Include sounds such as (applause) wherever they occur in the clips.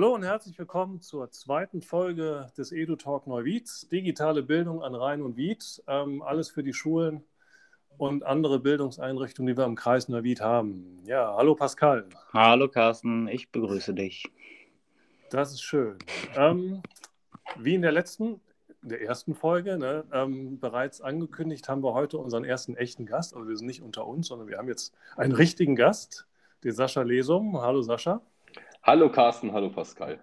Hallo und herzlich willkommen zur zweiten Folge des EduTalk Neuwied. Digitale Bildung an Rhein und Wied. Ähm, alles für die Schulen und andere Bildungseinrichtungen, die wir im Kreis Neuwied haben. Ja, hallo Pascal. Hallo Carsten, ich begrüße dich. Das ist schön. Ähm, wie in der letzten, der ersten Folge ne, ähm, bereits angekündigt, haben wir heute unseren ersten echten Gast. Also wir sind nicht unter uns, sondern wir haben jetzt einen richtigen Gast, den Sascha Lesum. Hallo Sascha. Hallo Carsten, hallo Pascal.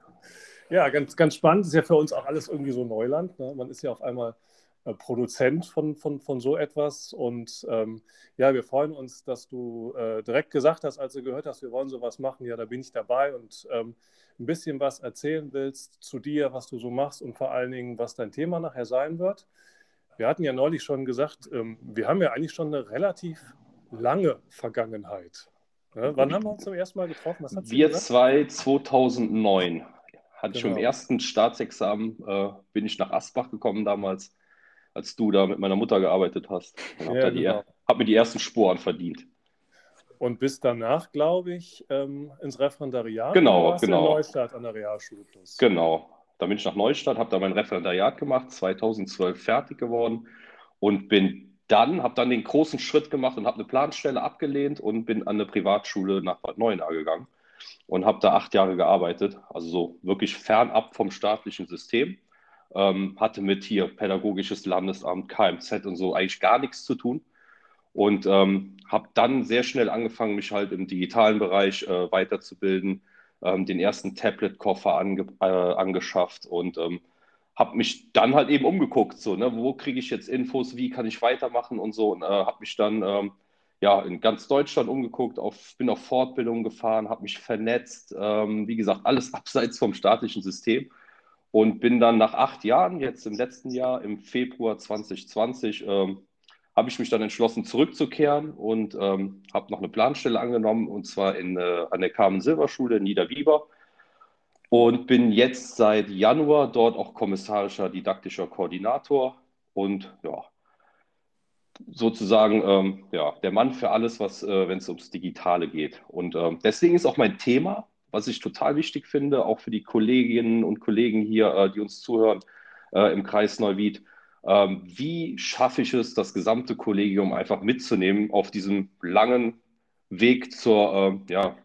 Ja, ganz, ganz spannend. Ist ja für uns auch alles irgendwie so Neuland. Ne? Man ist ja auf einmal äh, Produzent von, von, von so etwas. Und ähm, ja, wir freuen uns, dass du äh, direkt gesagt hast, als du gehört hast, wir wollen sowas machen. Ja, da bin ich dabei und ähm, ein bisschen was erzählen willst zu dir, was du so machst und vor allen Dingen, was dein Thema nachher sein wird. Wir hatten ja neulich schon gesagt, ähm, wir haben ja eigentlich schon eine relativ lange Vergangenheit. Ja, wann haben wir uns zum ersten Mal getroffen? wir zwei 2009. Hatte genau. ich im ersten Staatsexamen, äh, bin ich nach Asbach gekommen damals, als du da mit meiner Mutter gearbeitet hast. Und ja, habe genau. hab mir die ersten Sporen verdient. Und bis danach, glaube ich, ähm, ins Referendariat. Genau, genau. In Neustadt an der Realschule Plus. Genau. Da bin ich nach Neustadt, habe da mein Referendariat gemacht, 2012 fertig geworden und bin dann, habe dann den großen Schritt gemacht und habe eine Planstelle abgelehnt und bin an eine Privatschule nach Bad Neuenahr gegangen und habe da acht Jahre gearbeitet, also so wirklich fernab vom staatlichen System. Ähm, hatte mit hier pädagogisches Landesamt, KMZ und so eigentlich gar nichts zu tun und ähm, habe dann sehr schnell angefangen, mich halt im digitalen Bereich äh, weiterzubilden, ähm, den ersten Tablet-Koffer ange äh, angeschafft und ähm, habe mich dann halt eben umgeguckt, so, ne, wo kriege ich jetzt Infos, wie kann ich weitermachen und so. Und äh, habe mich dann ähm, ja in ganz Deutschland umgeguckt, auf, bin auf Fortbildungen gefahren, habe mich vernetzt, ähm, wie gesagt, alles (laughs) abseits vom staatlichen System. Und bin dann nach acht Jahren, jetzt im letzten Jahr, im Februar 2020, ähm, habe ich mich dann entschlossen, zurückzukehren und ähm, habe noch eine Planstelle angenommen, und zwar in, äh, an der Carmen-Silber-Schule in Niederwieber und bin jetzt seit Januar dort auch kommissarischer didaktischer Koordinator und ja, sozusagen ähm, ja, der Mann für alles, was, äh, wenn es ums Digitale geht. Und ähm, deswegen ist auch mein Thema, was ich total wichtig finde, auch für die Kolleginnen und Kollegen hier, äh, die uns zuhören äh, im Kreis Neuwied, ähm, wie schaffe ich es, das gesamte Kollegium einfach mitzunehmen auf diesem langen Weg zur äh, ja,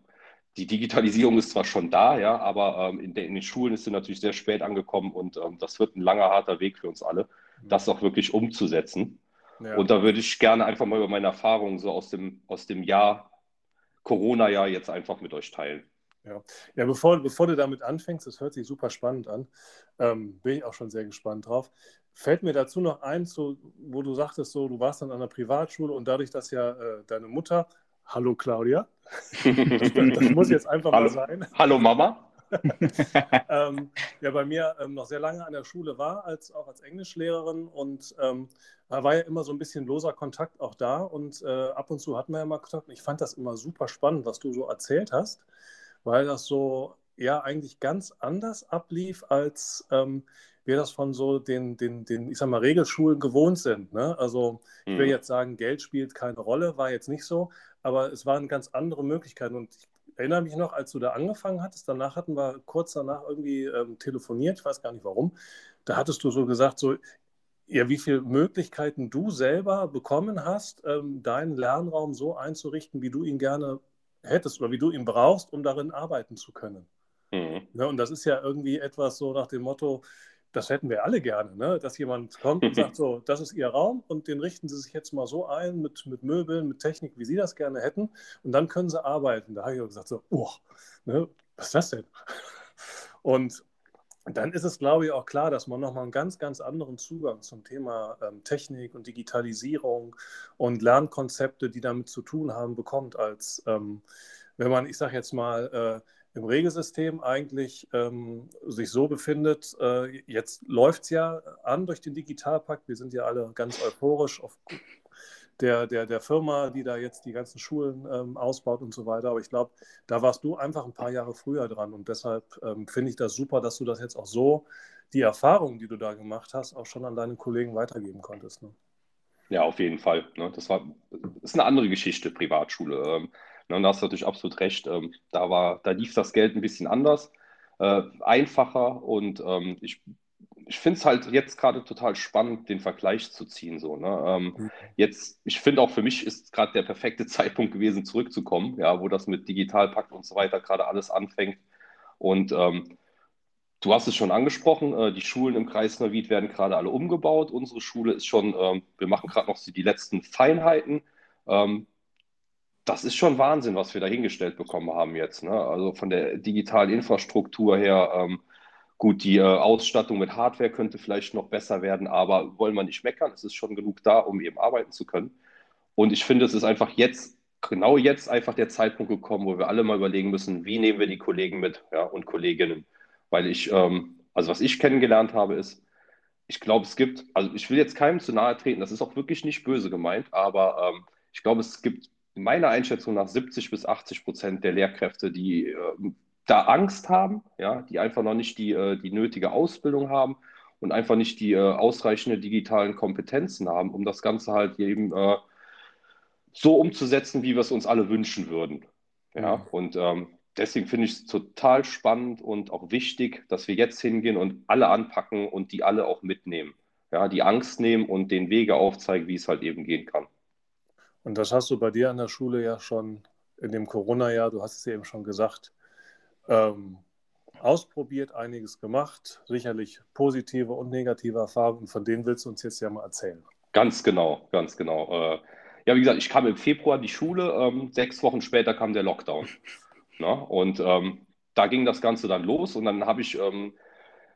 die Digitalisierung ist zwar schon da, ja, aber ähm, in, de, in, den Schulen ist sie natürlich sehr spät angekommen und ähm, das wird ein langer, harter Weg für uns alle, mhm. das auch wirklich umzusetzen. Ja. Und da würde ich gerne einfach mal über meine Erfahrungen so aus dem, aus dem Jahr, Corona-Jahr jetzt einfach mit euch teilen. Ja, ja bevor, bevor du damit anfängst, das hört sich super spannend an, ähm, bin ich auch schon sehr gespannt drauf. Fällt mir dazu noch eins, so, wo du sagtest, so, du warst dann an einer Privatschule und dadurch, dass ja äh, deine Mutter Hallo Claudia. (laughs) Das, das muss jetzt einfach Hallo. mal sein. Hallo Mama. (laughs) (laughs) ähm, ja, bei mir ähm, noch sehr lange an der Schule war, als auch als Englischlehrerin und ähm, da war ja immer so ein bisschen loser Kontakt auch da und äh, ab und zu hatten wir ja mal Kontakt. Ich fand das immer super spannend, was du so erzählt hast, weil das so ja eigentlich ganz anders ablief, als ähm, wir das von so den, den, den, ich sag mal, Regelschulen gewohnt sind. Ne? Also ich will mhm. jetzt sagen, Geld spielt keine Rolle, war jetzt nicht so, aber es waren ganz andere Möglichkeiten. Und ich erinnere mich noch, als du da angefangen hattest, danach hatten wir kurz danach irgendwie ähm, telefoniert, ich weiß gar nicht warum. Da hattest du so gesagt, so, ja, wie viele Möglichkeiten du selber bekommen hast, ähm, deinen Lernraum so einzurichten, wie du ihn gerne hättest oder wie du ihn brauchst, um darin arbeiten zu können. Mhm. Ja, und das ist ja irgendwie etwas so nach dem Motto, das hätten wir alle gerne, ne? dass jemand kommt und sagt, (laughs) so, das ist Ihr Raum und den richten Sie sich jetzt mal so ein mit, mit Möbeln, mit Technik, wie Sie das gerne hätten und dann können Sie arbeiten. Da habe ich auch gesagt, so, oh, ne? was ist das denn? (laughs) Und dann ist es, glaube ich, auch klar, dass man nochmal einen ganz, ganz anderen Zugang zum Thema ähm, Technik und Digitalisierung und Lernkonzepte, die damit zu tun haben, bekommt, als ähm, wenn man, ich sage jetzt mal, äh, im Regelsystem eigentlich ähm, sich so befindet. Äh, jetzt läuft es ja an durch den Digitalpakt. Wir sind ja alle ganz euphorisch auf der, der, der Firma, die da jetzt die ganzen Schulen ähm, ausbaut und so weiter. Aber ich glaube, da warst du einfach ein paar Jahre früher dran. Und deshalb ähm, finde ich das super, dass du das jetzt auch so, die Erfahrungen, die du da gemacht hast, auch schon an deine Kollegen weitergeben konntest. Ne? Ja, auf jeden Fall. Ne? Das war das ist eine andere Geschichte, Privatschule. Ne, und da hast du natürlich absolut recht. Ähm, da, war, da lief das Geld ein bisschen anders. äh, einfacher und ähm, ich, ich finde es halt jetzt gerade total spannend, den Vergleich zu ziehen. So, ne? ähm, mhm. Jetzt, ich finde auch für mich ist gerade der perfekte (laughs) Zeitpunkt gewesen, zurückzukommen, ja, wo das mit Digitalpakt und so weiter gerade alles anfängt. Und ähm, du hast es schon angesprochen, äh, die Schulen im Kreis Neuwied werden gerade alle umgebaut. Unsere Schule ist schon, ähm, wir machen gerade noch die letzten Feinheiten. Das ist schon Wahnsinn, was wir da hingestellt bekommen haben jetzt. Ne? Also von der digitalen Infrastruktur her, ähm, gut, die äh, Ausstattung mit Hardware könnte vielleicht noch besser werden, aber wollen wir nicht meckern, es ist schon genug da, um eben arbeiten zu können. Und ich finde, es ist einfach jetzt, genau jetzt einfach der Zeitpunkt gekommen, wo wir alle mal überlegen müssen, wie nehmen wir die Kollegen mit ja, und Kolleginnen. Weil ich, ähm, also was ich kennengelernt habe, ist, ich glaube, es gibt, also ich will jetzt keinem zu nahe treten, das ist auch wirklich nicht böse gemeint, aber ähm, ich glaube, es gibt meiner Einschätzung nach 70 bis 80 Prozent der Lehrkräfte, die äh, da Angst haben, ja, die einfach noch nicht die, äh, die nötige Ausbildung haben und einfach nicht die äh, ausreichenden digitalen Kompetenzen haben, um das Ganze halt eben äh, so umzusetzen, wie wir es uns alle wünschen würden. Ja, mhm. und ähm, deswegen finde ich es total spannend und auch wichtig, dass wir jetzt hingehen und alle anpacken und die alle auch mitnehmen. Ja, die Angst nehmen und den Wege aufzeigen, wie es halt eben gehen kann. Und das hast du bei dir an der Schule ja schon in dem Corona-Jahr, du hast es ja eben schon gesagt, ähm, ausprobiert, einiges gemacht, sicherlich positive und negative Erfahrungen, von denen willst du uns jetzt ja mal erzählen. Ganz genau, ganz genau. Äh, ja, wie gesagt, ich kam im Februar in die Schule, ähm, sechs Wochen später kam der Lockdown. (laughs) Na? Und ähm, da ging das Ganze dann los und dann habe ich ähm,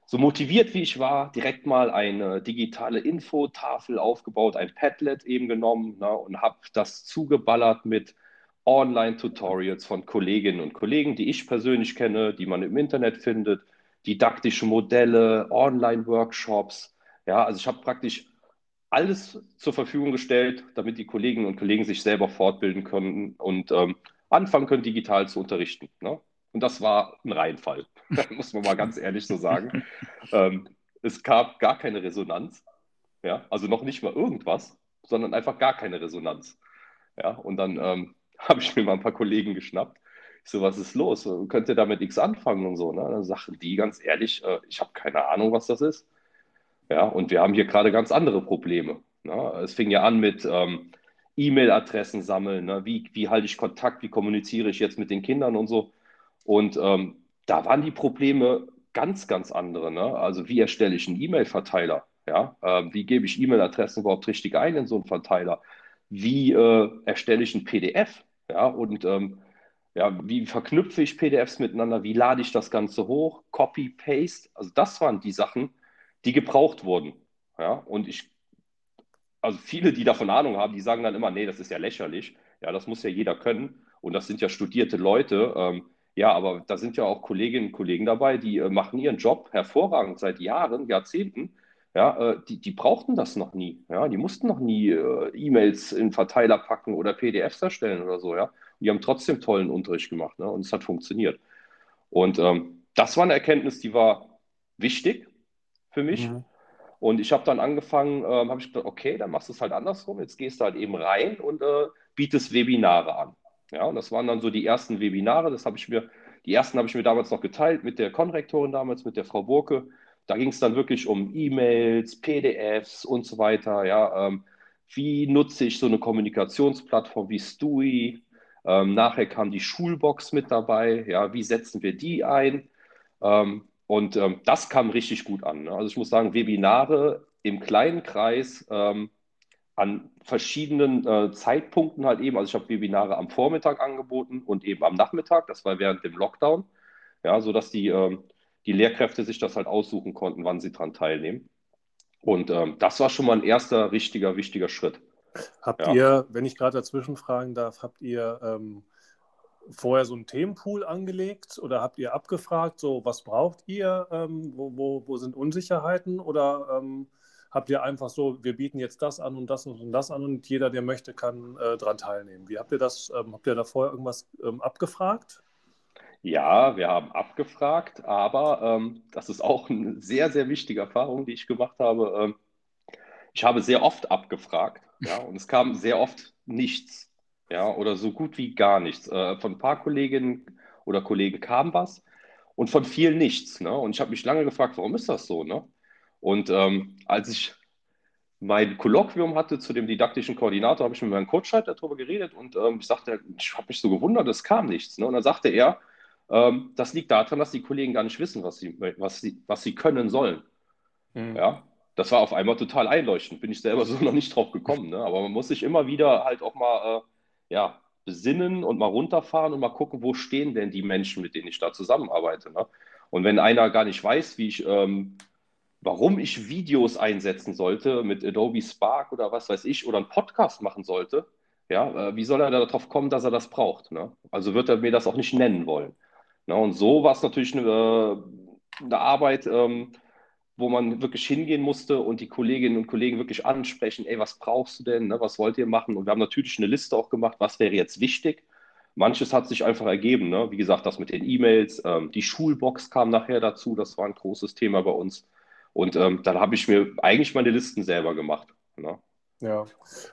so motiviert wie ich war, direkt mal eine digitale Infotafel aufgebaut, ein Padlet eben genommen ne, und habe das zugeballert mit Online-Tutorials von Kolleginnen und Kollegen, die ich persönlich kenne, die man im Internet findet, didaktische Modelle, Online-Workshops. Ja, also ich habe praktisch alles zur Verfügung gestellt, damit die Kolleginnen und Kollegen sich selber fortbilden können und ähm, anfangen können, digital zu unterrichten. Ne? Und das war ein Reinfall, (laughs) muss man mal ganz ehrlich so sagen. (laughs) ähm, es gab gar keine Resonanz. Ja? Also noch nicht mal irgendwas, sondern einfach gar keine Resonanz. Ja? Und dann ähm, (laughs) habe ich mir mal ein paar Kollegen geschnappt. Ich so, was ist los? Könnt ihr damit nichts anfangen und so? Ne? Dann sagten die ganz ehrlich, äh, ich habe keine Ahnung, was das ist. Ja, und wir haben hier gerade ganz andere Probleme. Ne? Es fing ja an mit ähm, E-Mail-Adressen sammeln. Ne? Wie, wie halte ich Kontakt? Wie kommuniziere ich jetzt mit den Kindern und so? Und ähm, da waren die Probleme ganz, ganz andere. Ne? Also wie erstelle ich einen E-Mail-Verteiler? Ja? Ähm, wie gebe ich E-Mail-Adressen überhaupt richtig ein in so einen Verteiler? Wie äh, erstelle ich ein PDF? Ja? Und ähm, ja, wie verknüpfe ich PDFs miteinander? Wie lade ich das Ganze hoch? Copy, Paste? Also das waren die Sachen, die gebraucht wurden. Ja? Und ich, also viele, die davon Ahnung haben, die sagen dann immer, nee, das ist ja lächerlich. Ja, das muss ja jeder können. Und das sind ja studierte Leute. Ähm, ja, aber da sind ja auch Kolleginnen und Kollegen dabei, die äh, machen ihren Job hervorragend seit Jahren, Jahrzehnten. Ja, äh, die, die brauchten das noch nie. Ja, die mussten noch nie äh, E-Mails in Verteiler packen oder PDFs erstellen oder so. Ja, und die haben trotzdem tollen Unterricht gemacht ne? und es hat funktioniert. Und ähm, das war eine Erkenntnis, die war wichtig für mich. Mhm. Und ich habe dann angefangen, ähm, habe ich gedacht, okay, dann machst du es halt andersrum. Jetzt gehst du halt eben rein und äh, bietest Webinare an. Ja, und das waren dann so die ersten Webinare. Das habe ich mir, die ersten habe ich mir damals noch geteilt mit der Konrektorin damals, mit der Frau Burke. Da ging es dann wirklich um E-Mails, PDFs und so weiter. Ja, ähm, wie nutze ich so eine Kommunikationsplattform wie Stui? Ähm, nachher kam die Schulbox mit dabei. Ja, wie setzen wir die ein? Ähm, und ähm, das kam richtig gut an. Ne? Also ich muss sagen, Webinare im kleinen Kreis ähm, an verschiedenen äh, Zeitpunkten halt eben. Also ich habe Webinare am Vormittag angeboten und eben am Nachmittag. Das war während dem Lockdown. Ja, sodass die, äh, die Lehrkräfte sich das halt aussuchen konnten, wann sie daran teilnehmen. Und ähm, das war schon mal ein erster richtiger, wichtiger Schritt. Habt ja. ihr, wenn ich gerade dazwischen fragen darf, habt ihr ähm, vorher so einen Themenpool angelegt oder habt ihr abgefragt, so was braucht ihr, ähm, wo, wo, wo sind Unsicherheiten oder ähm, habt ihr einfach so, wir bieten jetzt das an und das und das an und jeder, der möchte, kann äh, daran teilnehmen. Wie habt ihr das, ähm, habt ihr da vorher irgendwas ähm, abgefragt? Ja, wir haben abgefragt, aber ähm, das ist auch eine sehr, sehr wichtige Erfahrung, die ich gemacht habe. Ähm, ich habe sehr oft abgefragt, ja, und es kam sehr oft nichts, ja, oder so gut wie gar nichts. Äh, von ein paar Kolleginnen oder Kollegen kam was und von vielen nichts. Ne? Und ich habe mich lange gefragt, warum ist das so? Ne? Und ähm, als ich mein Kolloquium hatte zu dem didaktischen Koordinator, habe ich mit meinem Coach halt darüber geredet und ähm, ich sagte, ich habe mich so gewundert, es kam nichts. Ne? Und dann sagte er, ähm, das liegt daran, dass die Kollegen gar nicht wissen, was sie, was sie, was sie können sollen. Mhm. Ja, das war auf einmal total einleuchtend. Bin ich selber (laughs) so noch nicht drauf gekommen. Ne? Aber man muss sich immer wieder halt auch mal äh, ja, besinnen und mal runterfahren und mal gucken, wo stehen denn die Menschen, mit denen ich da zusammenarbeite. Ne? Und wenn einer gar nicht weiß, wie ich, ähm, warum ich Videos einsetzen sollte mit Adobe Spark oder was weiß ich, oder einen Podcast machen sollte, ja, äh, wie soll er darauf kommen, dass er das braucht? Ne? Also wird er mir das auch nicht nennen wollen. Ne? Und so war es natürlich eine, äh, eine Arbeit, ähm, wo man wirklich hingehen musste und die Kolleginnen und Kollegen wirklich ansprechen, ey, was brauchst du denn, ne? was wollt ihr machen? Und wir haben natürlich eine Liste auch gemacht, was wäre jetzt wichtig. Manches hat sich einfach ergeben, ne? wie gesagt, das mit den E-Mails, ähm, die Schulbox kam nachher dazu, das war ein großes Thema bei uns. Und ähm, dann habe ich mir eigentlich meine Listen selber gemacht. Ne? Ja.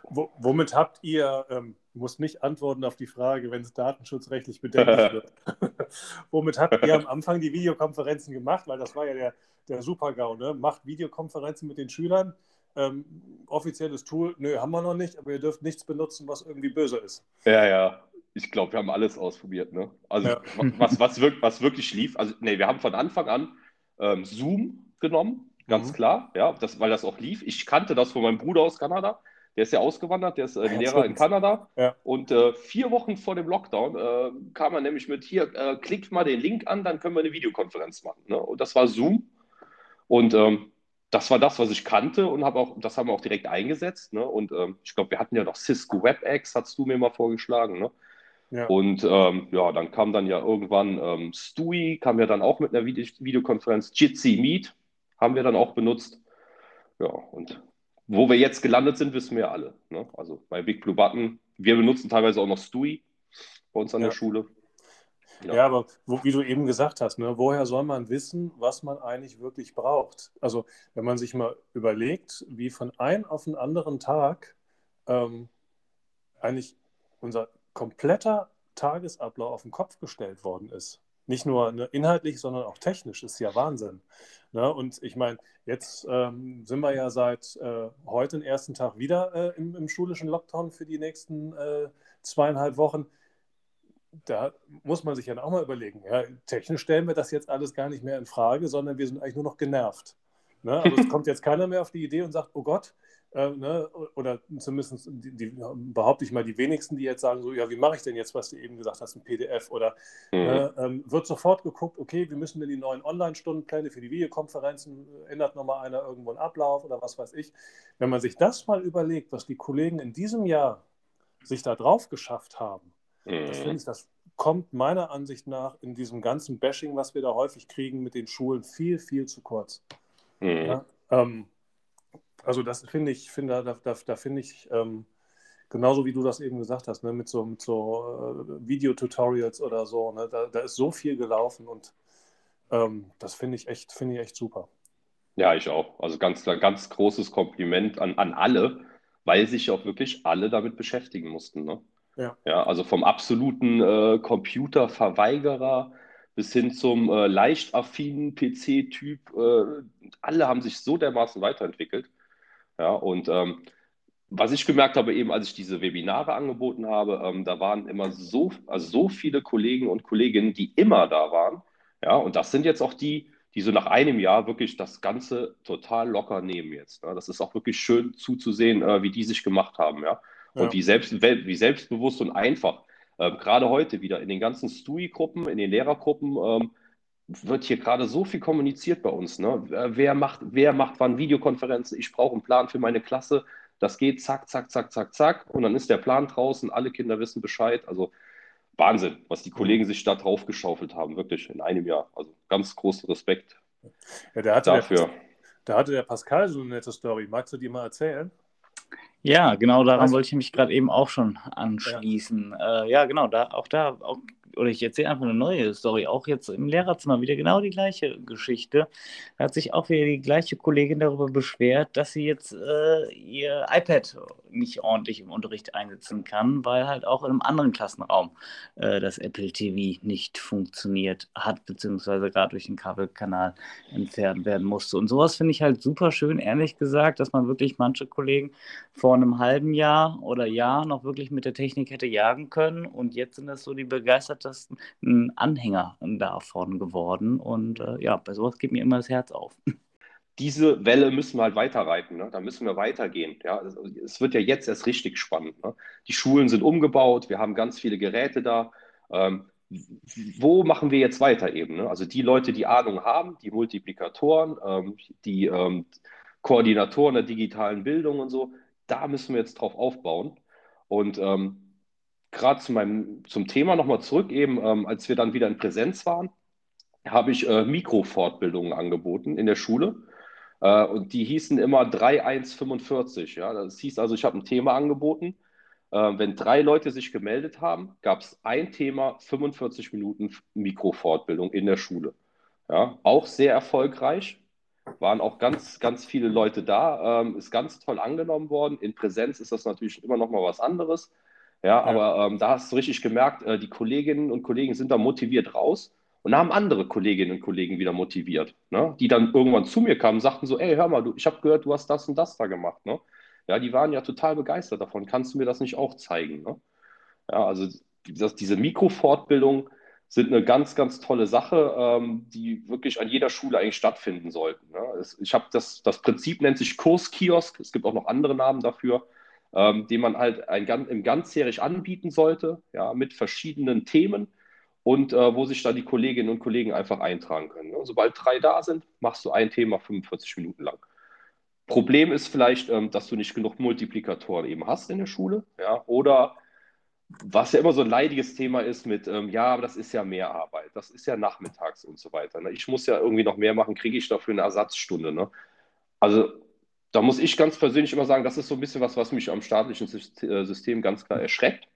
W womit habt ihr, ähm, muss nicht antworten auf die Frage, wenn es datenschutzrechtlich bedenklich (laughs) wird, (laughs) womit habt ihr am Anfang die Videokonferenzen gemacht? Weil das war ja der, der Super-GAU, ne? Macht Videokonferenzen mit den Schülern. Ähm, offizielles Tool, nö, haben wir noch nicht, aber ihr dürft nichts benutzen, was irgendwie böse ist. Ja, ja. Ich glaube, wir haben alles ausprobiert. Ne? Also, ja. was, was, wirk was wirklich lief, also, nee, wir haben von Anfang an ähm, Zoom genommen, ganz mhm. klar, ja, das, weil das auch lief. Ich kannte das von meinem Bruder aus Kanada. Der ist ja ausgewandert, der ist äh, Lehrer in Kanada. Ja. Und äh, vier Wochen vor dem Lockdown äh, kam er nämlich mit: Hier, äh, klickt mal den Link an, dann können wir eine Videokonferenz machen. Ne? Und das war Zoom. Und ähm, das war das, was ich kannte und habe auch, das haben wir auch direkt eingesetzt. Ne? Und ähm, ich glaube, wir hatten ja noch Cisco WebEx, hast du mir mal vorgeschlagen. Ne? Ja. Und ähm, ja, dann kam dann ja irgendwann ähm, Stewie, kam ja dann auch mit einer Vide Videokonferenz. Jitsi Meet haben wir dann auch benutzt. Ja, und wo wir jetzt gelandet sind, wissen wir alle. Ne? Also bei Big Blue Button, wir benutzen teilweise auch noch Stewie bei uns an ja. der Schule. Ja, ja aber wo, wie du eben gesagt hast, ne, woher soll man wissen, was man eigentlich wirklich braucht? Also wenn man sich mal überlegt, wie von einem auf den anderen Tag ähm, eigentlich unser kompletter Tagesablauf auf den Kopf gestellt worden ist. Nicht nur ne, inhaltlich, sondern auch technisch, ist ja Wahnsinn. Ne? Und ich meine, jetzt ähm, sind wir ja seit äh, heute den ersten Tag wieder äh, im, im, schulischen Lockdown für die nächsten äh, zweieinhalb Wochen da muss man sich ja auch mal überlegen, ja, technisch stellen wir das jetzt alles gar nicht mehr in Frage, sondern wir sind eigentlich nur noch genervt. Ne? Also es kommt jetzt keiner mehr auf die Idee und sagt, oh Gott, äh, ne? oder zumindest die, die, behaupte ich mal die wenigsten, die jetzt sagen, so, ja, wie mache ich denn jetzt, was du eben gesagt hast, ein PDF oder mhm. äh, ähm, wird sofort geguckt, okay, wie müssen denn die neuen Online-Stundenpläne für die Videokonferenzen, ändert nochmal einer irgendwo einen Ablauf oder was weiß ich. Wenn man sich das mal überlegt, was die Kollegen in diesem Jahr sich da drauf geschafft haben, das finde mhm. ich, das kommt meiner Ansicht nach in diesem ganzen Bashing, was wir da häufig kriegen mit den Schulen, viel, viel zu kurz. Mhm. Ja, ähm, also das finde ich, finde, da, da, da finde ich, ähm, genauso wie du das eben gesagt hast, ne, mit so, mit so äh, Videotutorials oder so, ne, da, da, ist so viel gelaufen und ähm, das finde ich echt, finde ich echt super. Ja, ich auch. Also ganz, ganz großes Kompliment an, an alle, weil sich auch wirklich alle damit beschäftigen mussten. Ne? Ja. ja also vom absoluten äh, Computerverweigerer bis hin zum äh, leicht affinen PC-Typ. Äh, alle haben sich so dermaßen weiterentwickelt. Ja, und ähm, was ich gemerkt habe, eben als ich diese Webinare angeboten habe, ähm, da waren immer so, also so viele Kollegen und Kolleginnen, die immer da waren. Ja, und das sind jetzt auch die, die so nach einem Jahr wirklich das Ganze total locker nehmen jetzt. Ne? Das ist auch wirklich schön zuzusehen, äh, wie die sich gemacht haben. Ja. Und ja. wie, selbst, wie selbstbewusst und einfach. Ähm, gerade heute wieder in den ganzen STUI-Gruppen, in den Lehrergruppen ähm, wird hier gerade so viel kommuniziert bei uns. Ne? Wer, macht, wer macht wann Videokonferenzen? Ich brauche einen Plan für meine Klasse. Das geht zack, zack, zack, zack, zack. Und dann ist der Plan draußen. Alle Kinder wissen Bescheid. Also Wahnsinn, was die Kollegen sich da drauf geschaufelt haben, wirklich in einem Jahr. Also ganz großen Respekt ja, der hatte dafür. Der, da hatte der Pascal so eine nette Story. Magst du die mal erzählen? Ja, genau daran Was? wollte ich mich gerade eben auch schon anschließen. Ja, äh, ja genau, da, auch da, auch oder ich erzähle einfach eine neue Story, auch jetzt im Lehrerzimmer wieder genau die gleiche Geschichte. Da hat sich auch wieder die gleiche Kollegin darüber beschwert, dass sie jetzt äh, ihr iPad nicht ordentlich im Unterricht einsetzen kann, weil halt auch in einem anderen Klassenraum äh, das Apple TV nicht funktioniert hat, beziehungsweise gerade durch den Kabelkanal entfernt werden musste. Und sowas finde ich halt super schön, ehrlich gesagt, dass man wirklich manche Kollegen vor einem halben Jahr oder Jahr noch wirklich mit der Technik hätte jagen können. Und jetzt sind das so die begeistertesten Anhänger davon geworden. Und äh, ja, bei sowas geht mir immer das Herz auf. (laughs) Diese Welle müssen wir halt weiterreiten, ne? da müssen wir weitergehen. Ja? Es wird ja jetzt erst richtig spannend. Ne? Die Schulen sind umgebaut, wir haben ganz viele Geräte da. Ähm, wo machen wir jetzt weiter eben? Ne? Also die Leute, die Ahnung haben, die Multiplikatoren, ähm, die ähm, Koordinatoren der digitalen Bildung und so, da müssen wir jetzt drauf aufbauen. Und ähm, gerade zu zum Thema nochmal zurück, eben ähm, als wir dann wieder in Präsenz waren, habe ich äh, Mikrofortbildungen angeboten in der Schule. Äh, und die hießen immer 3145. Ja? Das hieß also, ich habe ein Thema angeboten. Äh, wenn drei Leute sich gemeldet haben, gab es ein Thema, 45 Minuten Mikrofortbildung in der Schule. Ja? Auch sehr erfolgreich. Waren auch ganz, ganz viele Leute da. Ähm, ist ganz toll angenommen worden. In Präsenz ist das natürlich immer noch mal was anderes. Ja, ja. aber ähm, da hast du richtig gemerkt, äh, die Kolleginnen und Kollegen sind da motiviert raus und haben andere Kolleginnen und Kollegen wieder motiviert, ne? die dann irgendwann zu mir kamen und sagten so, ey, hör mal, du, ich habe gehört, du hast das und das da gemacht. Ne? Ja, die waren ja total begeistert davon. Kannst du mir das nicht auch zeigen? Ne? Ja, also das, diese Mikrofortbildung sind eine ganz, ganz tolle Sache, ähm, die wirklich an jeder Schule eigentlich stattfinden sollten. Ne? Es, ich habe das, das Prinzip nennt sich Kurskiosk. Es gibt auch noch andere Namen dafür ähm, den man halt ein, im ganzjährig anbieten sollte, ja, mit verschiedenen Themen und äh, wo sich dann die Kolleginnen und Kollegen einfach eintragen können. Ne? Sobald drei da sind, machst du ein Thema 45 Minuten lang. Problem ist vielleicht, ähm, dass du nicht genug Multiplikatoren eben hast in der Schule, ja, oder was ja immer so ein leidiges Thema ist mit, ähm, ja, aber das ist ja mehr Arbeit, das ist ja nachmittags und so weiter. Ne? Ich muss ja irgendwie noch mehr machen, kriege ich dafür eine Ersatzstunde. Ne? Also da muss ich ganz persönlich immer sagen, das ist so ein bisschen was, was mich am staatlichen äh, System ganz klar erschreckt.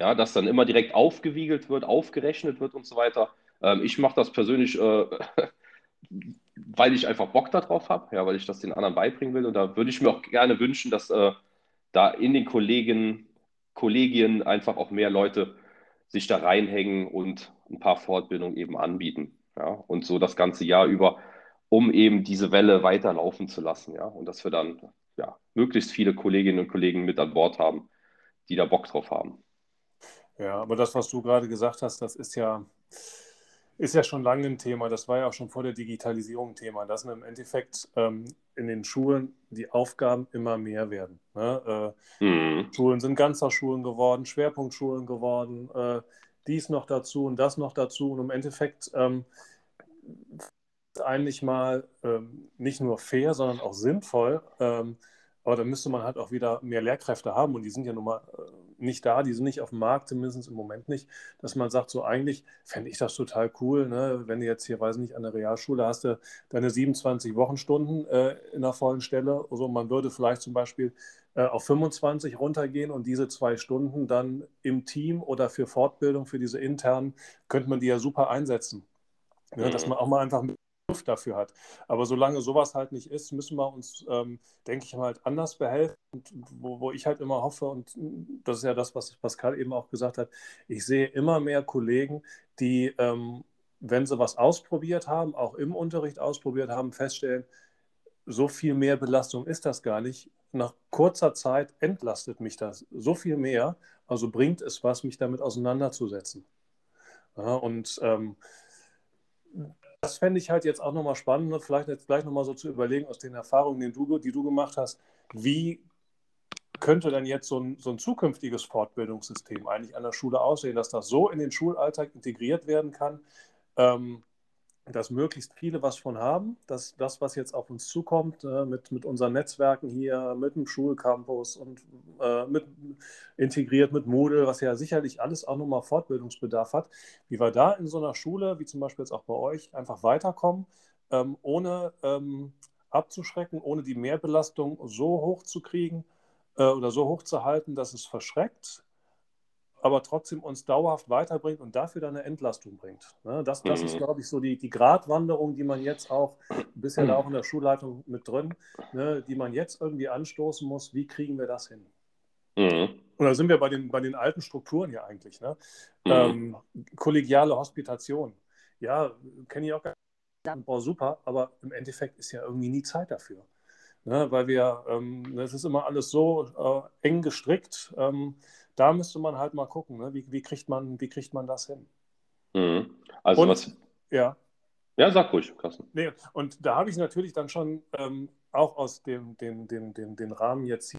Ja, dass dann immer direkt aufgewiegelt wird, aufgerechnet wird und so weiter. Ähm, ich mache das persönlich, äh, (laughs) weil ich einfach Bock darauf habe, ja, weil ich das den anderen beibringen will. Und da würde ich mir auch gerne wünschen, dass äh, da in den Kollegen, Kollegien einfach auch mehr Leute sich da reinhängen und ein paar Fortbildungen eben anbieten. Ja, und so das ganze Jahr über um eben diese Welle weiterlaufen zu lassen. Ja? Und dass wir dann ja, möglichst viele Kolleginnen und Kollegen mit an Bord haben, die da Bock drauf haben. Ja, aber das, was du gerade gesagt hast, das ist ja, ist ja schon lange ein Thema. Das war ja auch schon vor der Digitalisierung ein Thema, dass im Endeffekt ähm, in den Schulen die Aufgaben immer mehr werden. Ne? Äh, mhm. Schulen sind Ganztagsschulen geworden, Schwerpunktschulen geworden, äh, dies noch dazu und das noch dazu. Und im Endeffekt ähm, eigentlich mal ähm, nicht nur fair, sondern auch sinnvoll. Ähm, aber da müsste man halt auch wieder mehr Lehrkräfte haben und die sind ja nun mal äh, nicht da, die sind nicht auf dem Markt, zumindest im Moment nicht, dass man sagt, so eigentlich fände ich das total cool, ne? wenn du jetzt hier, weiß nicht, an der Realschule hast du deine 27 Wochenstunden äh, in der vollen Stelle, also man würde vielleicht zum Beispiel äh, auf 25 runtergehen und diese zwei Stunden dann im Team oder für Fortbildung, für diese internen, könnte man die ja super einsetzen. Ja, dass mhm. man auch mal einfach Luft dafür hat. Aber solange sowas halt nicht ist, müssen wir uns, ähm, denke ich mal, halt anders behelfen. Und wo, wo ich halt immer hoffe, und das ist ja das, was Pascal eben auch gesagt hat, ich sehe immer mehr Kollegen, die, ähm, wenn sie was ausprobiert haben, auch im Unterricht ausprobiert haben, feststellen, so viel mehr Belastung ist das gar nicht. Nach kurzer Zeit entlastet mich das so viel mehr, also bringt es was, mich damit auseinanderzusetzen. Ja, und ähm, das fände ich halt jetzt auch nochmal spannend, ne? vielleicht jetzt gleich nochmal so zu überlegen aus den Erfahrungen, die du, die du gemacht hast, wie könnte denn jetzt so ein, so ein zukünftiges Fortbildungssystem eigentlich an der Schule aussehen, dass das so in den Schulalltag integriert werden kann, ähm, dass möglichst viele was von haben, dass das, was jetzt auf uns zukommt, äh, mit, mit unseren Netzwerken hier, mit dem Schulcampus und äh, mit, integriert mit Moodle, was ja sicherlich alles auch nochmal Fortbildungsbedarf hat, wie wir da in so einer Schule, wie zum Beispiel jetzt auch bei euch, einfach weiterkommen, ähm, ohne ähm, abzuschrecken, ohne die Mehrbelastung so hoch zu kriegen äh, oder so hoch zu halten, dass es verschreckt, aber trotzdem uns dauerhaft weiterbringt und dafür dann eine Entlastung bringt. Ne? Das, das mhm. ist, glaube ich, so die, die Gratwanderung, die man jetzt auch, bisher mhm. da auch in der Schulleitung mit drin, ne, die man jetzt irgendwie anstoßen muss. Wie kriegen wir das hin? Mhm. Und da sind wir bei den, bei den alten Strukturen ja eigentlich. Ne? Mhm. Ähm, kollegiale Hospitation. Ja, kenne ich auch gar nicht. Boah, super, aber im Endeffekt ist ja irgendwie nie Zeit dafür. Ne? Weil wir, ähm, das ist immer alles so äh, eng gestrickt. Ähm, da müsste man halt mal gucken, ne? wie, wie, kriegt man, wie kriegt man das hin? Mhm. Also und, was. Ja. Ja, sag ruhig, Carsten. Nee, und da habe ich natürlich dann schon ähm, auch aus dem, dem, dem, dem, dem Rahmen jetzt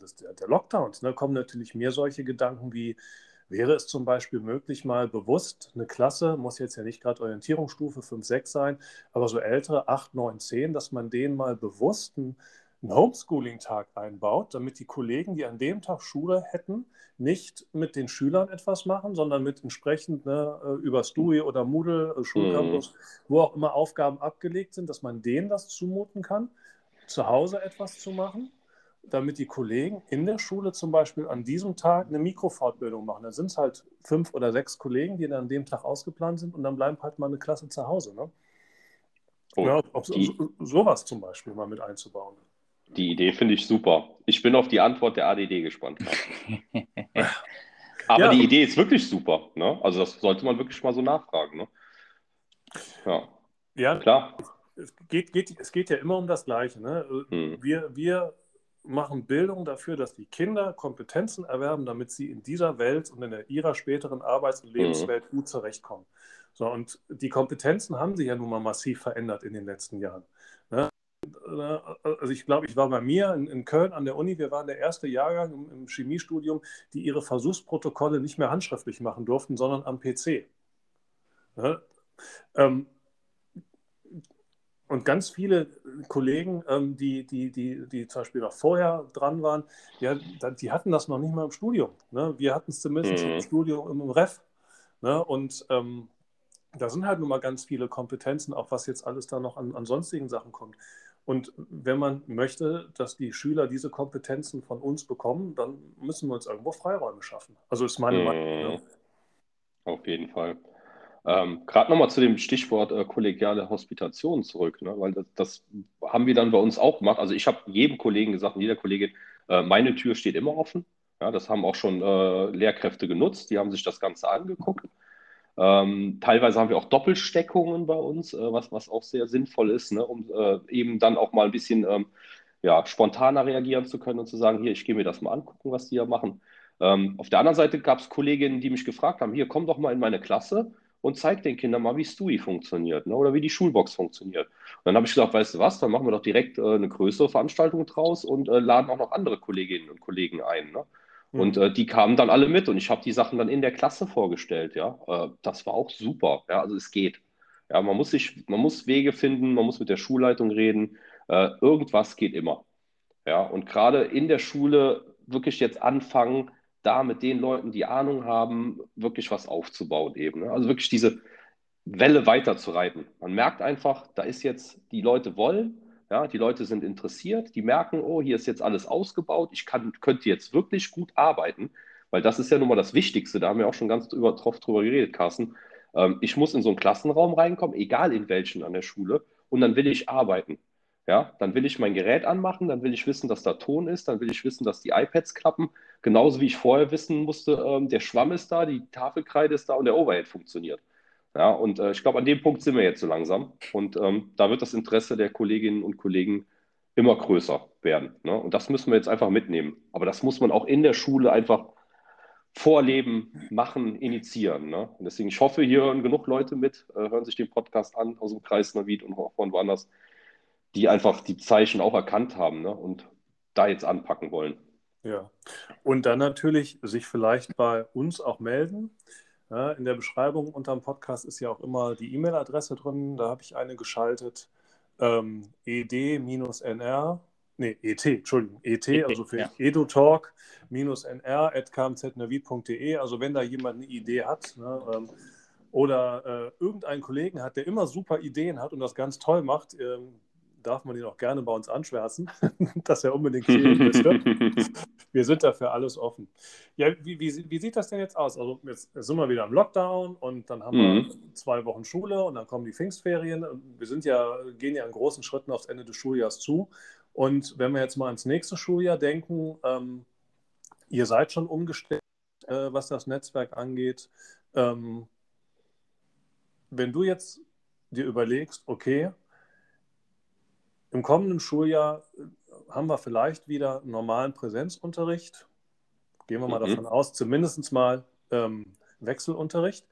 des, der, der Lockdowns, ne, kommen natürlich mehr solche Gedanken wie, wäre es zum Beispiel möglich, mal bewusst eine Klasse, muss jetzt ja nicht gerade Orientierungsstufe 5, 6 sein, aber so ältere 8, 9, 10, dass man denen mal bewusst einen, einen Homeschooling-Tag einbaut, damit die Kollegen, die an dem Tag Schule hätten, nicht mit den Schülern etwas machen, sondern mit entsprechend ne, äh, über Stui oder Moodle, äh, Schulcampus, mhm. wo auch immer Aufgaben abgelegt sind, dass man denen das zumuten kann, zu Hause etwas zu machen damit die Kollegen in der Schule zum Beispiel an diesem Tag eine Mikrofortbildung machen. Da sind es halt fünf oder sechs Kollegen, die dann an dem Tag ausgeplant sind und dann bleiben halt mal eine Klasse zu Hause. Ne? Oh, ja, ob, die, sowas zum Beispiel mal mit einzubauen. Die Idee finde ich super. Ich bin auf die Antwort der ADD gespannt. (laughs) Aber ja, die Idee ist wirklich super. Ne? Also das sollte man wirklich mal so nachfragen. Ne? Ja. ja, klar. Es geht, geht, es geht ja immer um das Gleiche. Ne? Hm. Wir, wir machen Bildung dafür, dass die Kinder Kompetenzen erwerben, damit sie in dieser Welt und in der, ihrer späteren Arbeits- und mhm. Lebenswelt mhm. gut zurechtkommen. So, und die Kompetenzen haben sich ja nun mal massiv verändert in den letzten Jahren. Ne? Also ich glaube, ich war bei mir in, in, Köln an der Uni, wir waren der erste Jahrgang im, im Chemiestudium, die ihre Versuchsprotokolle nicht mehr handschriftlich machen durften, sondern am PC. Ne? Ähm, und ganz viele Kollegen, ähm, die, die, die, die zum Beispiel noch vorher dran waren, ja, die hatten das noch nicht mal im Studium. Ne? Wir hatten es zumindest mhm. im Studium im Ref. Ne? Und ähm, da sind halt nun mal ganz viele Kompetenzen, auch was jetzt alles da noch an, an sonstigen Sachen kommt. Und wenn man möchte, dass die Schüler diese Kompetenzen von uns bekommen, dann müssen wir uns irgendwo Freiräume schaffen. Also ist meine mhm. Meinung. Ne? Auf jeden Fall. Ähm, Gerade nochmal zu dem Stichwort äh, kollegiale Hospitation zurück, ne? weil das, das, haben wir dann bei uns auch gemacht. Also ich habe jedem Kollegen gesagt jeder Kollegin, äh, meine Tür steht immer offen. Ja, das haben auch schon äh, Lehrkräfte genutzt, die haben sich das Ganze angeguckt. Ähm, teilweise haben wir auch Doppelsteckungen bei uns, äh, was, was auch sehr sinnvoll ist, ne? um äh, eben dann auch mal ein bisschen ähm, ja, spontaner reagieren zu können und zu sagen, hier, ich gehe mir das mal angucken, was die da machen. Ähm, auf der anderen Seite gab es Kolleginnen, die mich gefragt haben, hier, komm doch mal in meine Klasse und zeigt den Kindern mal, wie Stui funktioniert ne? oder wie die Schulbox funktioniert. Und dann habe ich gesagt, weißt du was, dann machen wir doch direkt äh, eine größere Veranstaltung draus und äh, laden auch noch andere Kolleginnen und Kollegen ein. Ne? Mhm. Und äh, die kamen dann alle mit und ich habe die Sachen dann in der Klasse vorgestellt. Ja, äh, das war auch super. Ja, also es geht. Ja, man muss sich, man muss Wege finden, man muss mit der Schulleitung reden. Äh, irgendwas geht immer. Ja, und gerade in der Schule wirklich jetzt anfangen, da mit den Leuten, die Ahnung haben, wirklich was aufzubauen eben. Ne? Also wirklich diese Welle weiterzureiten. Man merkt einfach, da ist jetzt, die Leute wollen, ja, die Leute sind interessiert, die merken, oh, hier ist jetzt alles ausgebaut, ich kann, könnte jetzt wirklich gut arbeiten, weil das ist ja nun mal das Wichtigste, da haben wir auch schon ganz drüber, drüber geredet, Carsten. Ähm, ich muss in so einen Klassenraum reinkommen, egal in welchen an der Schule, und dann will ich arbeiten. Ja, dann will ich mein Gerät anmachen, dann will ich wissen, dass da Ton ist, dann will ich wissen, dass die iPads klappen, genauso wie ich vorher wissen musste, ähm, der Schwamm ist da, die Tafelkreide ist da und der Overhead funktioniert. Ja, und äh, ich glaube, an dem Punkt sind wir jetzt so langsam. Und ähm, da wird das Interesse der Kolleginnen und Kollegen immer größer werden. Ne? Und das müssen wir jetzt einfach mitnehmen. Aber das muss man auch in der Schule einfach vorleben, machen, initiieren. Ne? Und deswegen, ich hoffe, hier hören genug Leute mit, äh, hören sich den Podcast an aus dem Kreis Navid und auch von woanders die einfach die Zeichen auch erkannt haben ne? und da jetzt anpacken wollen. Ja, und dann natürlich sich vielleicht bei uns auch melden. Ja, in der Beschreibung unter dem Podcast ist ja auch immer die E-Mail-Adresse drin. Da habe ich eine geschaltet. Ähm, ed-nr, nee, et, Entschuldigung, et, also für ja. edutalk-nr.kmznavid.de. Also wenn da jemand eine Idee hat ne, ähm, oder äh, irgendeinen Kollegen hat, der immer super Ideen hat und das ganz toll macht, ähm, darf man ihn auch gerne bei uns anschwärzen, (laughs) dass er unbedingt sehen müsste. (laughs) wir sind dafür alles offen. Ja, wie, wie, wie, sieht das denn jetzt aus? Also jetzt sind wir wieder im Lockdown und dann haben mhm. wir zwei Wochen Schule und dann kommen die Pfingstferien. Wir sind ja, gehen ja in großen Schritten aufs Ende des Schuljahrs zu. Und wenn wir jetzt mal ans nächste Schuljahr denken, ähm, ihr seid schon umgestellt, äh, was das Netzwerk angeht. Ähm, wenn du jetzt dir überlegst, okay, im kommenden Schuljahr äh, haben wir vielleicht wieder normalen Präsenzunterricht. Gehen wir mal mhm. davon aus, zumindest mal ähm, Wechselunterricht.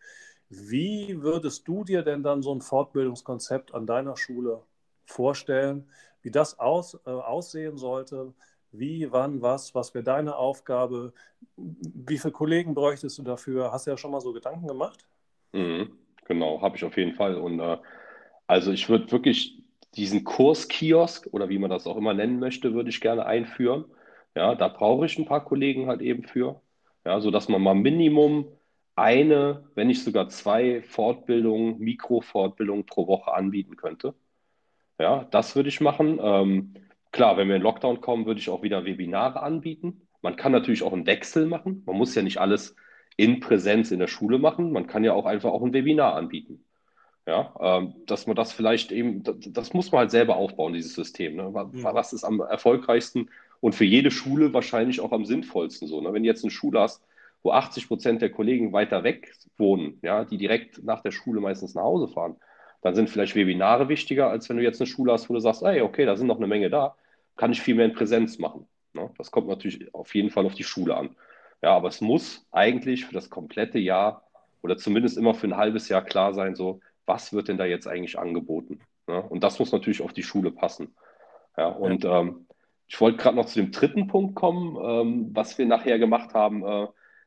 Wie würdest du dir denn dann so ein Fortbildungskonzept an deiner Schule vorstellen, wie das aus, äh, aussehen sollte? Wie, wann, was, was wäre deine Aufgabe? Wie viele Kollegen bräuchtest du dafür? Hast du ja schon mal so Gedanken gemacht? Mhm, genau, habe ich auf jeden Fall. Und äh, also ich würde wirklich diesen Kurskiosk oder wie man das auch immer nennen möchte, würde ich gerne einführen. Ja, da brauche ich ein paar Kollegen halt eben für. Ja, sodass man mal Minimum eine, wenn nicht sogar zwei Fortbildungen, Mikrofortbildungen pro Woche anbieten könnte. Ja, das würde ich machen. Ähm, klar, wenn wir in Lockdown kommen, würde ich auch wieder Webinare anbieten. Man kann natürlich auch einen Wechsel machen. Man muss ja nicht alles in Präsenz in der Schule machen. Man kann ja auch einfach auch ein Webinar anbieten. Ja, ähm, dass man das vielleicht eben, das, das, muss man halt selber aufbauen, dieses System. Ne? Was, mhm. was ist am erfolgreichsten und für jede Schule wahrscheinlich auch am sinnvollsten so. Ne? Wenn du jetzt eine Schule hast, wo 80 Prozent der Kollegen weiter weg wohnen, ja, die direkt nach der Schule meistens nach Hause fahren, dann sind vielleicht Webinare wichtiger, als wenn du jetzt eine Schule hast, wo du sagst, hey, okay, da sind noch eine Menge da, kann ich viel mehr in Präsenz machen. Ne? Das kommt natürlich auf jeden Fall auf die Schule an. Ja, aber es muss eigentlich für das komplette Jahr oder zumindest immer für ein halbes Jahr klar sein, so, was wird denn da jetzt eigentlich angeboten? Ne? Und das muss natürlich auf die Schule passen. Ja, und ja. Ähm, ich wollte gerade noch zu dem dritten Punkt kommen, ähm, was wir nachher gemacht haben, äh,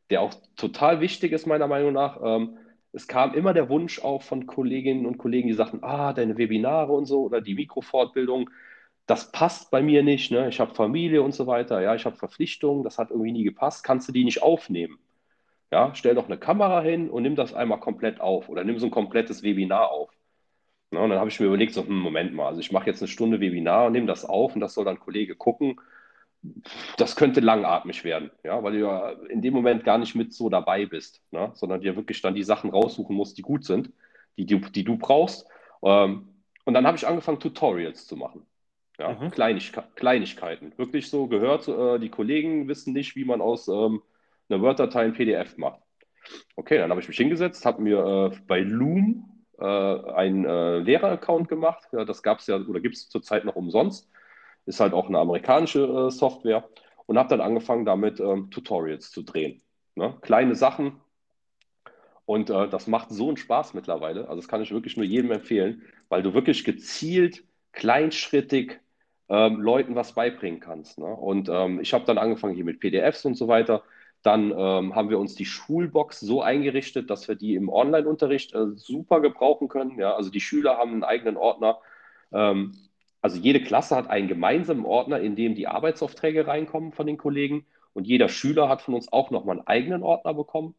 der auch total wichtig ist, meiner Meinung nach. Ähm, es kam immer der Wunsch auch von Kolleginnen und Kollegen, die sagten, ah, deine Webinare und so oder die Mikrofortbildung, das passt bei mir nicht. Ne? Ich habe Familie und so weiter, ja, ich habe Verpflichtungen, das hat irgendwie nie gepasst. Kannst du die nicht aufnehmen? Ja, stell doch eine Kamera hin und nimm das einmal komplett auf oder nimm so ein komplettes Webinar auf. Ja, und dann habe ich mir überlegt, so, hm, Moment mal, also ich mache jetzt eine Stunde Webinar und nehme das auf und das soll dann ein Kollege gucken. Das könnte langatmig werden, ja, weil du ja in dem Moment gar nicht mit so dabei bist, ne? sondern dir wirklich dann die Sachen raussuchen musst, die gut sind, die, die, die du brauchst. Ähm, und dann habe ich angefangen, Tutorials zu machen. Ja, mhm. Kleinigke Kleinigkeiten. Wirklich so gehört, äh, die Kollegen wissen nicht, wie man aus ähm, eine Word-Datei in PDF macht. Okay, dann habe ich mich hingesetzt, habe mir äh, bei Loom äh, einen äh, Lehrer-Account gemacht. Ja, das gab es ja oder gibt es zurzeit noch umsonst. Ist halt auch eine amerikanische äh, Software. Und habe dann angefangen, damit ähm, Tutorials zu drehen. Ne? Kleine Sachen. Und äh, das macht so einen Spaß mittlerweile. Also das kann ich wirklich nur jedem empfehlen, weil du wirklich gezielt, kleinschrittig ähm, Leuten was beibringen kannst. Ne? Und ähm, ich habe dann angefangen hier mit PDFs und so weiter. Dann ähm, haben wir uns die Schulbox so eingerichtet, dass wir die im Online-Unterricht äh, super gebrauchen können. Ja? Also die Schüler haben einen eigenen Ordner. Ähm, also jede Klasse hat einen gemeinsamen Ordner, in dem die Arbeitsaufträge reinkommen von den Kollegen. Und jeder Schüler hat von uns auch nochmal einen eigenen Ordner bekommen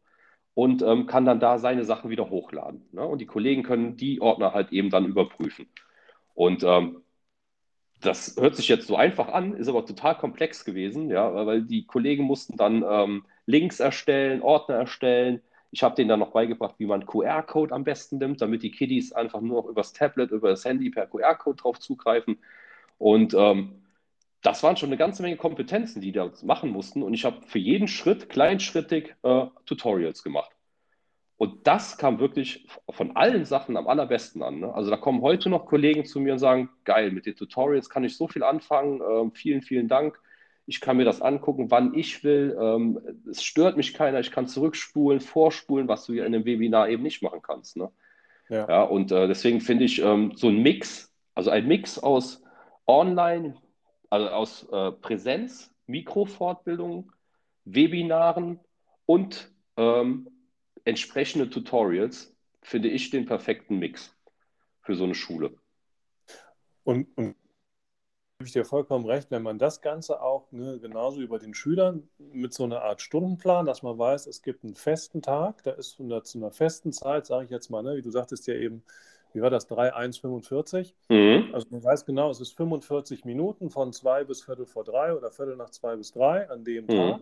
und ähm, kann dann da seine Sachen wieder hochladen. Ne? Und die Kollegen können die Ordner halt eben dann überprüfen. Und ähm, das hört sich jetzt so einfach an, ist aber total komplex gewesen, ja, weil die Kollegen mussten dann ähm, Links erstellen, Ordner erstellen. Ich habe denen dann noch beigebracht, wie man QR-Code am besten nimmt, damit die Kiddies einfach nur noch übers Tablet, über das Handy per QR-Code drauf zugreifen. Und ähm, das waren schon eine ganze Menge Kompetenzen, die da machen mussten. Und ich habe für jeden Schritt kleinschrittig äh, Tutorials gemacht. Und das kam wirklich von allen Sachen am allerbesten an. Ne? Also da kommen heute noch Kollegen zu mir und sagen, geil, mit den Tutorials kann ich so viel anfangen. Ähm, vielen, vielen Dank. Ich kann mir das angucken, wann ich will. Ähm, es stört mich keiner. Ich kann zurückspulen, vorspulen, was du ja in einem Webinar eben nicht machen kannst. Ne? Ja. ja. und äh, deswegen finde ich ähm, so ein Mix, also ein Mix aus Online, also aus äh, Präsenz, Mikrofortbildungen, Webinaren und ähm, entsprechende Tutorials finde ich den perfekten Mix für so eine Schule. Und, und habe ich dir vollkommen recht, wenn man das Ganze auch ne, genauso über den Schülern mit so einer Art Stundenplan, dass man weiß, es gibt einen festen Tag, da ist zu einer festen Zeit, sage ich jetzt mal, ne, wie du sagtest ja eben, wie war das, 3,145. Mhm. Also man weiß genau, es ist 45 Minuten von zwei bis Viertel vor drei oder Viertel nach zwei bis drei an dem mhm. Tag.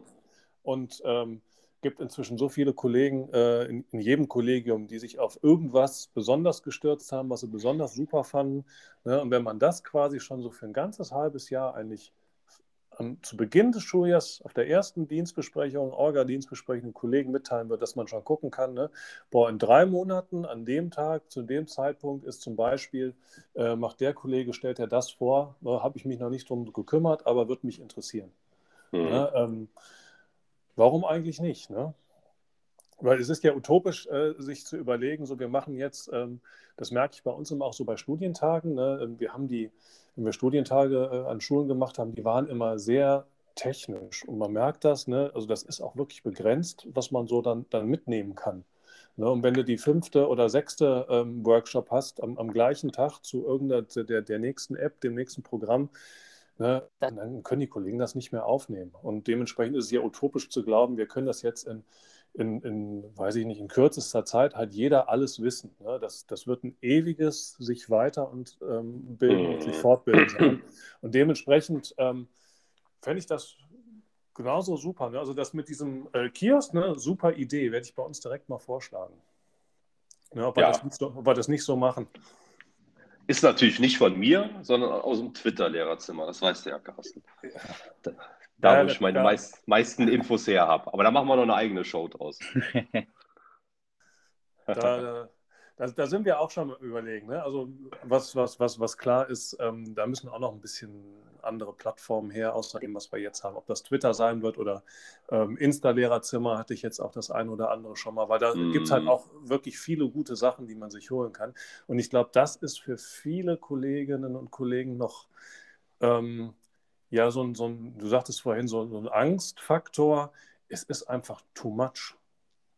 Und ähm, gibt inzwischen so viele Kollegen äh, in, in, jedem Kollegium, die sich auf irgendwas besonders gestürzt haben, was sie besonders super fanden. Ne? Und wenn man das quasi schon so für ein ganzes halbes Jahr eigentlich am, zu Beginn des Schuljahres auf der ersten Dienstbesprechung, Orga-Dienstbesprechung Kollegen mitteilen wird, dass man schon gucken kann, ne? boah, in drei Monaten an dem Tag, zu dem Zeitpunkt ist zum Beispiel, äh, macht der Kollege, stellt er das vor, äh, habe ich mich noch nicht drum gekümmert, aber wird mich interessieren. Mhm. Ne? Ähm, warum eigentlich nicht? Ne? Weil es ist ja utopisch, äh, sich zu überlegen, so wir machen jetzt, ähm, das merke ich bei uns immer auch so bei Studientagen, ne? Ähm, wir haben die, wenn wir Studientage äh, an Schulen gemacht haben, die waren immer sehr technisch und man merkt das, ne? also das ist auch wirklich begrenzt, was man so dann, dann mitnehmen kann. Ne? Und wenn du die fünfte oder sechste ähm, Workshop hast, am, am, gleichen Tag zu irgendeiner der, der nächsten App, dem nächsten Programm, ne? dann können die Kollegen das nicht mehr aufnehmen. Und dementsprechend ist es ja utopisch zu glauben, wir können das jetzt in in, in, weiß ich nicht, in kürzester Zeit hat jeder alles wissen. Ne? Das, das wird ein ewiges sich weiter und ähm, bilden und sich mhm. fortbilden (clears throat) sein. Und dementsprechend ähm, fände ich das genauso super. Ne? Also das mit diesem äh, Kiosk, ne? super Idee, werde ich bei uns direkt mal vorschlagen. Ne? Ob, wir ja. das so, ob wir das nicht so machen. Ist natürlich nicht von mir, sondern aus dem Twitter-Lehrerzimmer. Das weißt du ja, Carsten. Ja. Da, ja, wo ich meine meist, meisten Infos her habe. Aber da machen wir noch eine eigene Show draus. (laughs) (laughs) da, da, da, sind wir auch schon überlegen. Ne? Also was, was, was, was klar ist, ähm, da müssen auch noch ein bisschen andere Plattformen her, außer dem, was wir jetzt haben. Ob das Twitter sein wird oder ähm, Insta-Lehrerzimmer hatte ich jetzt auch das eine oder andere schon mal, weil da mm. gibt es halt auch wirklich viele gute Sachen, die man sich holen kann. Und ich glaube, das ist für viele Kolleginnen und Kollegen noch ähm, ja so ein, so ein, du sagtest vorhin, so, so ein Angstfaktor, es ist einfach too much.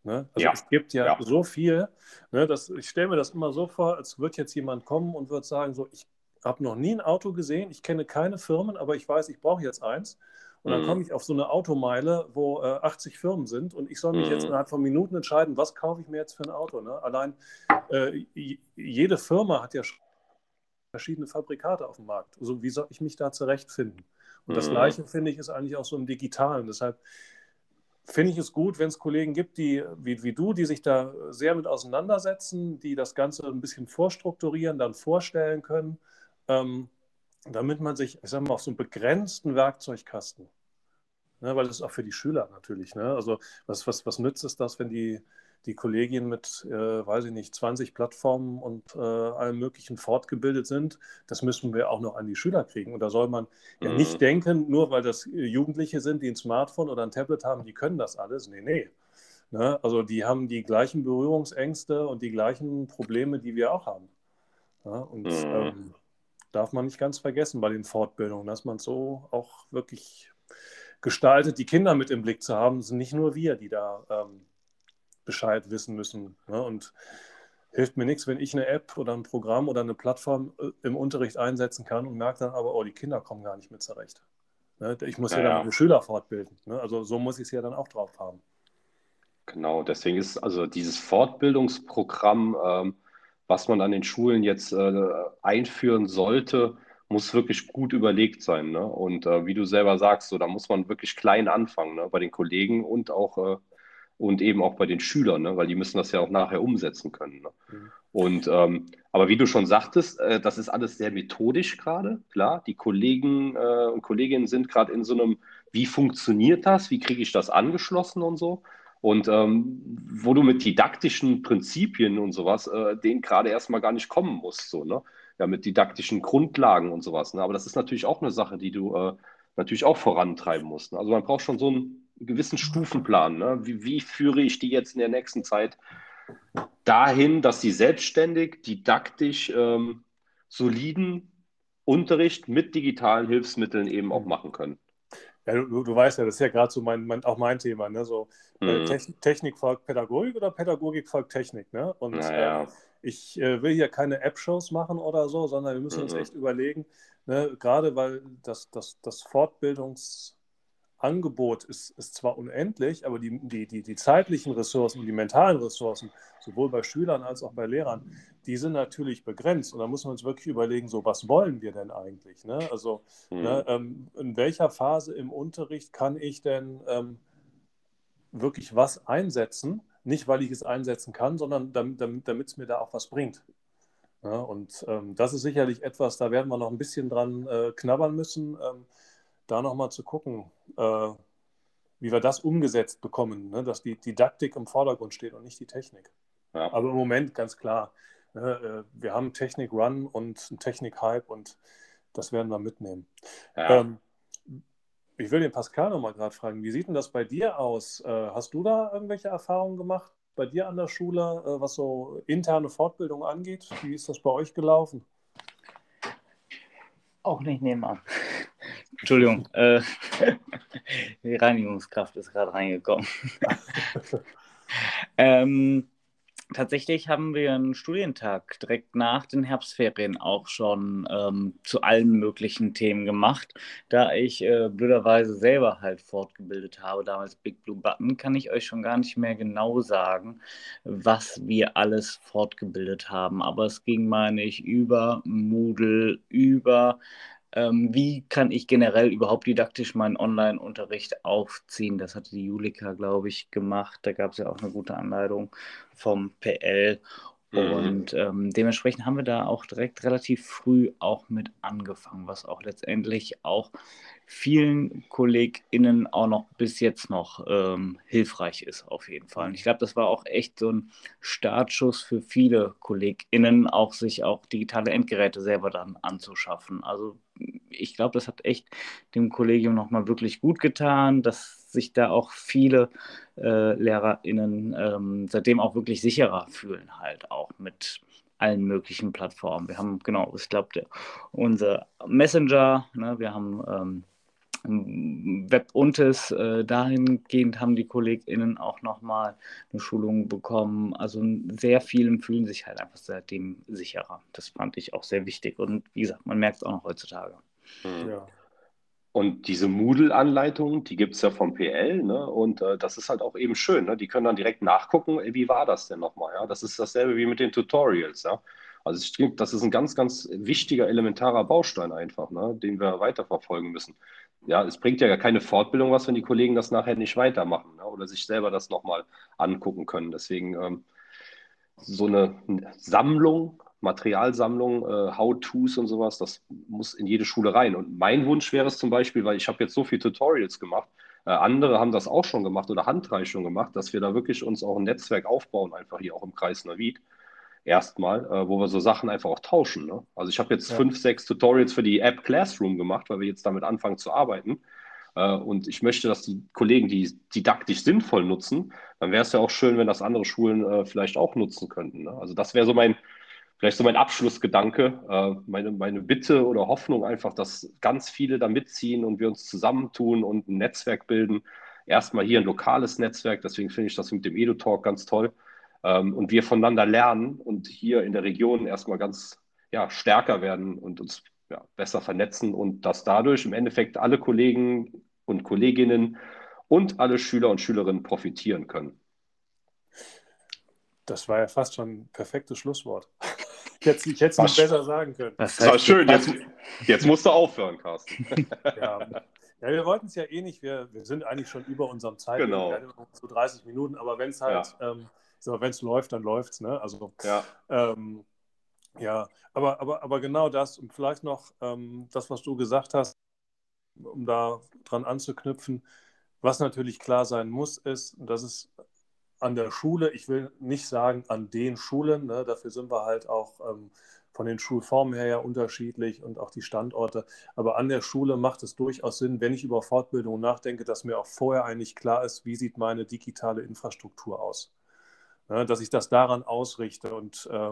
Ne? Also ja. es gibt ja, ja. so viel, ne, dass, ich stelle mir das immer so vor, als würde jetzt jemand kommen und würde sagen, so, ich habe noch nie ein Auto gesehen, ich kenne keine Firmen, aber ich weiß, ich brauche jetzt eins. Und dann mhm. komme ich auf so eine Automeile, wo äh, 80 Firmen sind und ich soll mich mhm. jetzt innerhalb von Minuten entscheiden, was kaufe ich mir jetzt für ein Auto. Ne? Allein äh, jede Firma hat ja verschiedene Fabrikate auf dem Markt. Also wie soll ich mich da zurechtfinden? Und das mhm. Gleiche, finde ich, ist eigentlich auch so im Digitalen. Deshalb finde ich es gut, wenn es Kollegen gibt, die, wie, wie du, die sich da sehr mit auseinandersetzen, die das Ganze ein bisschen vorstrukturieren, dann vorstellen können, ähm, damit man sich, ich sage mal, auf so einen begrenzten Werkzeugkasten, ne, weil das ist auch für die Schüler natürlich, ne? also was, was, was nützt es das, wenn die die Kollegien mit, äh, weiß ich nicht, 20 Plattformen und äh, allem Möglichen fortgebildet sind. Das müssen wir auch noch an die Schüler kriegen. Und da soll man mhm. ja nicht denken, nur weil das Jugendliche sind, die ein Smartphone oder ein Tablet haben, die können das alles. Nee, nee. Ne? Also die haben die gleichen Berührungsängste und die gleichen Probleme, die wir auch haben. Ja? Und mhm. ähm, darf man nicht ganz vergessen bei den Fortbildungen, dass man so auch wirklich gestaltet, die Kinder mit im Blick zu haben. Es sind nicht nur wir, die da ähm, Bescheid wissen müssen. Ne? Und hilft mir nichts, wenn ich eine App oder ein Programm oder eine Plattform äh, im Unterricht einsetzen kann und merke dann aber, oh, die Kinder kommen gar nicht mit zurecht. Ne? Ich muss ja, ja dann meine Schüler fortbilden. Ne? Also so muss ich es ja dann auch drauf haben. Genau, deswegen ist also dieses Fortbildungsprogramm, ähm, was man an den Schulen jetzt äh, einführen sollte, muss wirklich gut überlegt sein. Ne? Und äh, wie du selber sagst, so, da muss man wirklich klein anfangen, ne? bei den Kollegen und auch äh, und eben auch bei den Schülern, ne? weil die müssen das ja auch nachher umsetzen können. Ne? Mhm. Und ähm, aber wie du schon sagtest, äh, das ist alles sehr methodisch gerade, klar. Die Kollegen äh, und Kolleginnen sind gerade in so einem, wie funktioniert das, wie kriege ich das angeschlossen und so. Und ähm, wo du mit didaktischen Prinzipien und sowas, äh, denen gerade erstmal gar nicht kommen musst, so, ne? Ja, mit didaktischen Grundlagen und sowas. Ne? Aber das ist natürlich auch eine Sache, die du äh, natürlich auch vorantreiben musst. Ne? Also man braucht schon so ein gewissen Stufenplan. Ne? Wie, wie führe ich die jetzt in der nächsten Zeit dahin, dass sie selbstständig, didaktisch, ähm, soliden Unterricht mit digitalen Hilfsmitteln eben auch machen können? Ja, du, du weißt ja, das ist ja gerade so mein, mein, auch mein Thema. Ne? So, äh, mhm. Technik folgt Pädagogik oder Pädagogik folgt Technik. Ne? Und naja. äh, ich äh, will hier keine App-Shows machen oder so, sondern wir müssen mhm. uns echt überlegen, ne? gerade weil das, das, das Fortbildungs- Angebot ist, ist zwar unendlich, aber die, die, die, die zeitlichen Ressourcen und die mentalen Ressourcen, sowohl bei Schülern als auch bei Lehrern, die sind natürlich begrenzt. Und da muss man uns wirklich überlegen, so was wollen wir denn eigentlich? Ne? Also mhm. ne, ähm, in welcher Phase im Unterricht kann ich denn ähm, wirklich was einsetzen? Nicht, weil ich es einsetzen kann, sondern damit es mir da auch was bringt. Ja, und ähm, das ist sicherlich etwas, da werden wir noch ein bisschen dran äh, knabbern müssen, ähm, da nochmal zu gucken, äh, wie wir das umgesetzt bekommen, ne? dass die Didaktik im Vordergrund steht und nicht die Technik. Ja. Aber im Moment ganz klar, ne? äh, wir haben Technik-Run und einen Technik-Hype und das werden wir mitnehmen. Ja. Ähm, ich will den Pascal nochmal gerade fragen, wie sieht denn das bei dir aus? Äh, hast du da irgendwelche Erfahrungen gemacht? bei dir an der Schule, äh, was so interne Fortbildung angeht? Wie ist das bei euch gelaufen? Auch nicht nebenan. Entschuldigung, äh, (laughs) die Reinigungskraft ist gerade reingekommen. (laughs) ähm, Tatsächlich haben wir einen Studientag direkt nach den Herbstferien auch schon ähm, zu allen möglichen Themen gemacht. Da ich äh, blöderweise selber halt fortgebildet habe, damals Big Blue Button, kann ich euch schon gar nicht mehr genau sagen, was wir alles fortgebildet haben. Aber es ging, meine ich, über Moodle, über ähm, wie kann ich generell überhaupt didaktisch meinen Online-Unterricht aufziehen? Das hatte die Julika, glaube ich, gemacht. Da gab es ja auch eine gute Anleitung vom PL. Mhm. Und ähm, dementsprechend haben wir da auch direkt relativ früh auch mit angefangen, was auch letztendlich auch vielen KollegInnen auch noch bis jetzt noch ähm, hilfreich ist, auf jeden Fall. Und ich glaube, das war auch echt so ein Startschuss für viele KollegInnen, auch sich auch digitale Endgeräte selber dann anzuschaffen. Also ich glaube, das hat echt dem Kollegium nochmal wirklich gut getan, dass sich da auch viele äh, LehrerInnen ähm, seitdem auch wirklich sicherer fühlen, halt auch mit allen möglichen Plattformen. Wir haben, genau, ich glaube, unser Messenger, ne, wir haben ähm, Web Untes, äh, dahingehend haben die KollegInnen auch nochmal eine Schulung bekommen. Also sehr vielen fühlen sich halt einfach seitdem sicherer. Das fand ich auch sehr wichtig. Und wie gesagt, man merkt es auch noch heutzutage. Hm. Ja. Und diese Moodle-Anleitungen, die gibt es ja vom PL, ne? Und äh, das ist halt auch eben schön. Ne? Die können dann direkt nachgucken, wie war das denn nochmal? Ja? Das ist dasselbe wie mit den Tutorials, ja. Also ich denke, das ist ein ganz, ganz wichtiger, elementarer Baustein einfach, ne? den wir weiterverfolgen müssen ja, es bringt ja keine Fortbildung was, wenn die Kollegen das nachher nicht weitermachen ne? oder sich selber das nochmal angucken können. Deswegen ähm, so eine Sammlung, Materialsammlung, äh, How-Tos und sowas, das muss in jede Schule rein. Und mein Wunsch wäre es zum Beispiel, weil ich habe jetzt so viele Tutorials gemacht, äh, andere haben das auch schon gemacht oder Handreichung gemacht, dass wir da wirklich uns auch ein Netzwerk aufbauen, einfach hier auch im Kreis Navid erstmal, äh, wo wir so Sachen einfach auch tauschen. Ne? Also ich habe jetzt ja. fünf, sechs Tutorials für die App Classroom gemacht, weil wir jetzt damit anfangen zu arbeiten. Äh, und ich möchte, dass die Kollegen die didaktisch sinnvoll nutzen. Dann wäre es ja auch schön, wenn das andere Schulen äh, vielleicht auch nutzen könnten. Ne? Also das wäre so mein, vielleicht so mein Abschlussgedanke, äh, meine, meine Bitte oder Hoffnung einfach, dass ganz viele da mitziehen und wir uns zusammentun und ein Netzwerk bilden. Erstmal hier ein lokales Netzwerk, deswegen finde ich das mit dem Edu-Talk ganz toll ähm, und wir voneinander lernen und hier in der Region erstmal ganz ja, stärker werden und uns ja, besser vernetzen und dass dadurch im Endeffekt alle Kollegen und Kolleginnen und alle Schüler und Schülerinnen profitieren können. Das war ja fast schon ein perfektes Schlusswort. Ich hätte, ich hätte es nicht besser sagen können. Das, das war schön. Jetzt, jetzt musst du aufhören, Carsten. (laughs) ja. ja, wir wollten es ja eh nicht. Wir, wir sind eigentlich schon über unserem Zeit. Genau. So 30 Minuten. Aber wenn es halt ja. ähm, so, wenn es läuft, dann läuft es. Ne? Also, ja. Ähm, ja, aber, aber, aber genau das und vielleicht noch ähm, das, was du gesagt hast, um da dran anzuknüpfen, was natürlich klar sein muss, ist, dass es an der Schule, ich will nicht sagen an den Schulen, ne, dafür sind wir halt auch ähm, von den Schulformen her ja unterschiedlich und auch die Standorte, aber an der Schule macht es durchaus Sinn, wenn ich über Fortbildung nachdenke, dass mir auch vorher eigentlich klar ist, wie sieht meine digitale Infrastruktur aus ne, dass ich das daran ausrichte. Und äh,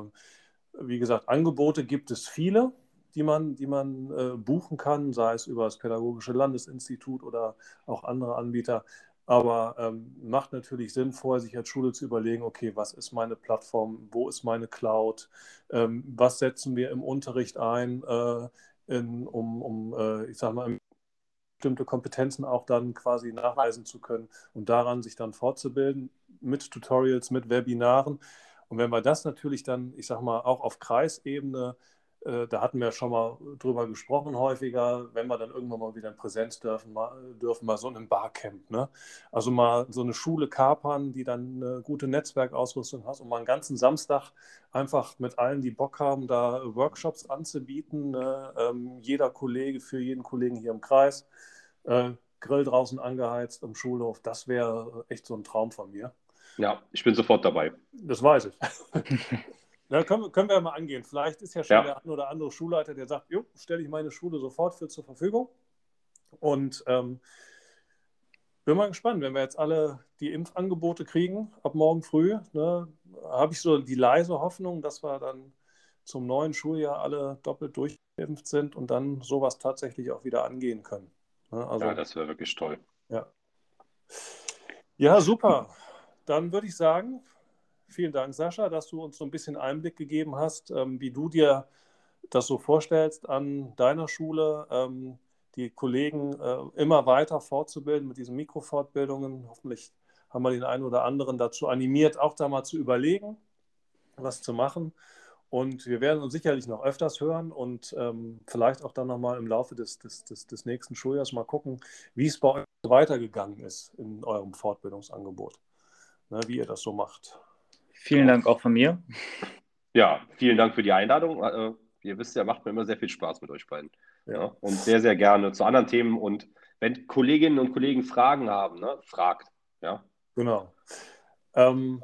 wie gesagt, Angebote gibt es viele, die man, die man äh, buchen kann, sei es über das Pädagogische Landesinstitut oder auch andere Anbieter. Aber ähm, macht natürlich Sinn, vorher sich als Schule zu überlegen, okay, was ist meine Plattform, wo ist meine Cloud, ähm, was setzen wir im Unterricht ein, äh, in, um, um äh, ich sag mal, bestimmte Kompetenzen auch dann quasi nachweisen zu können und daran sich dann fortzubilden mit Tutorials, mit Webinaren. Und wenn wir das natürlich dann, ich sag mal, auch auf Kreisebene da hatten wir schon mal drüber gesprochen häufiger, wenn wir dann irgendwann mal wieder in Präsenz dürfen, mal, dürfen mal so ein Barcamp. Ne? Also mal so eine Schule kapern, die dann eine gute Netzwerkausrüstung hat und mal einen ganzen Samstag einfach mit allen, die Bock haben, da Workshops anzubieten. Ne? Ähm, jeder Kollege für jeden Kollegen hier im Kreis. Äh, Grill draußen angeheizt im Schulhof, das wäre echt so ein Traum von mir. Ja, ich bin sofort dabei. Das weiß ich. (laughs) Na, können, können wir ja mal angehen. Vielleicht ist ja schon ja. der ein oder andere Schulleiter, der sagt, jo, stelle ich meine Schule sofort für zur Verfügung. Und ähm, bin mal gespannt, wenn wir jetzt alle die Impfangebote kriegen, ab morgen früh, ne, habe ich so die leise Hoffnung, dass wir dann zum neuen Schuljahr alle doppelt durchimpft sind und dann sowas tatsächlich auch wieder angehen können. Ne, also, ja, das wäre wirklich toll. Ja. Ja, super. Dann würde ich sagen, Vielen Dank, Sascha, dass du uns so ein bisschen Einblick gegeben hast, ähm, wie du dir das so vorstellst an deiner Schule, ähm, die Kollegen äh, immer weiter fortzubilden mit diesen Mikrofortbildungen. Hoffentlich haben wir den einen oder anderen dazu animiert, auch da mal zu überlegen, was zu machen. Und wir werden uns sicherlich noch öfters hören und ähm, vielleicht auch dann nochmal im Laufe des, des, des, des, nächsten Schuljahres mal gucken, wie es bei euch weitergegangen ist in eurem Fortbildungsangebot, ne, wie ihr das so macht. Vielen Dank auch von mir. Ja, vielen Dank für die Einladung. Äh, ihr wisst ja, macht mir immer sehr viel Spaß mit euch beiden. Ja. Und sehr, sehr gerne zu anderen Themen. Und wenn Kolleginnen und Kollegen Fragen haben, ne, fragt. Ja. Genau. Ähm,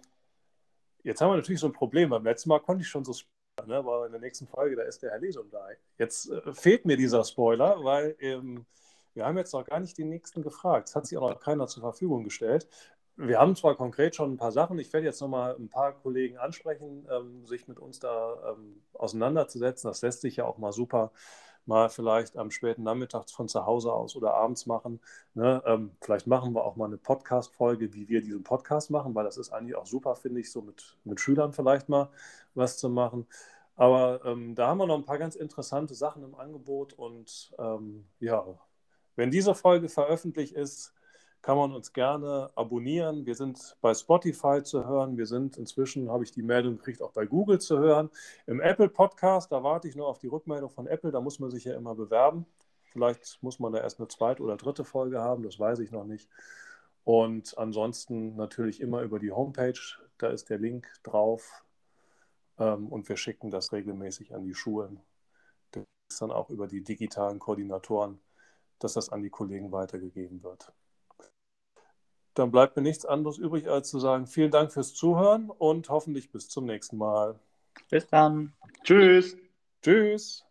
jetzt haben wir natürlich so ein Problem. Beim letzten Mal konnte ich schon so spoilern, ne? aber in der nächsten Folge, da ist der Herr Lesum da. Jetzt äh, fehlt mir dieser Spoiler, weil ähm, wir haben jetzt noch gar nicht den nächsten gefragt. Es hat sich auch noch keiner zur Verfügung gestellt wir haben zwar konkret schon ein paar Sachen, ich werde jetzt nochmal ein paar Kollegen ansprechen, ähm, sich mit uns da ähm, auseinanderzusetzen. Das lässt sich ja auch mal super mal vielleicht am späten Nachmittag von zu Hause aus oder abends machen. Ne? Ähm, vielleicht machen wir auch mal eine Podcast-Folge, wie wir diesen Podcast machen, weil das ist eigentlich auch super, finde ich, so mit, mit Schülern vielleicht mal was zu machen. Aber ähm, da haben wir noch ein paar ganz interessante Sachen im Angebot und ähm, ja, wenn diese Folge veröffentlicht ist, kann man uns gerne abonnieren. Wir sind bei Spotify zu hören. Wir sind inzwischen, habe ich die Meldung gekriegt, auch bei Google zu hören. Im Apple Podcast, da warte ich nur auf die Rückmeldung von Apple. Da muss man sich ja immer bewerben. Vielleicht muss man da erst eine zweite oder dritte Folge haben, das weiß ich noch nicht. Und ansonsten natürlich immer über die Homepage. Da ist der Link drauf. Ähm, und wir schicken das regelmäßig an die Schulen. Das ist dann auch über die digitalen Koordinatoren, dass das an die Kollegen weitergegeben wird. Dann bleibt mir nichts anderes übrig, als zu sagen, vielen Dank fürs Zuhören und hoffentlich bis zum nächsten Mal. Bis dann. Tschüss. Tschüss.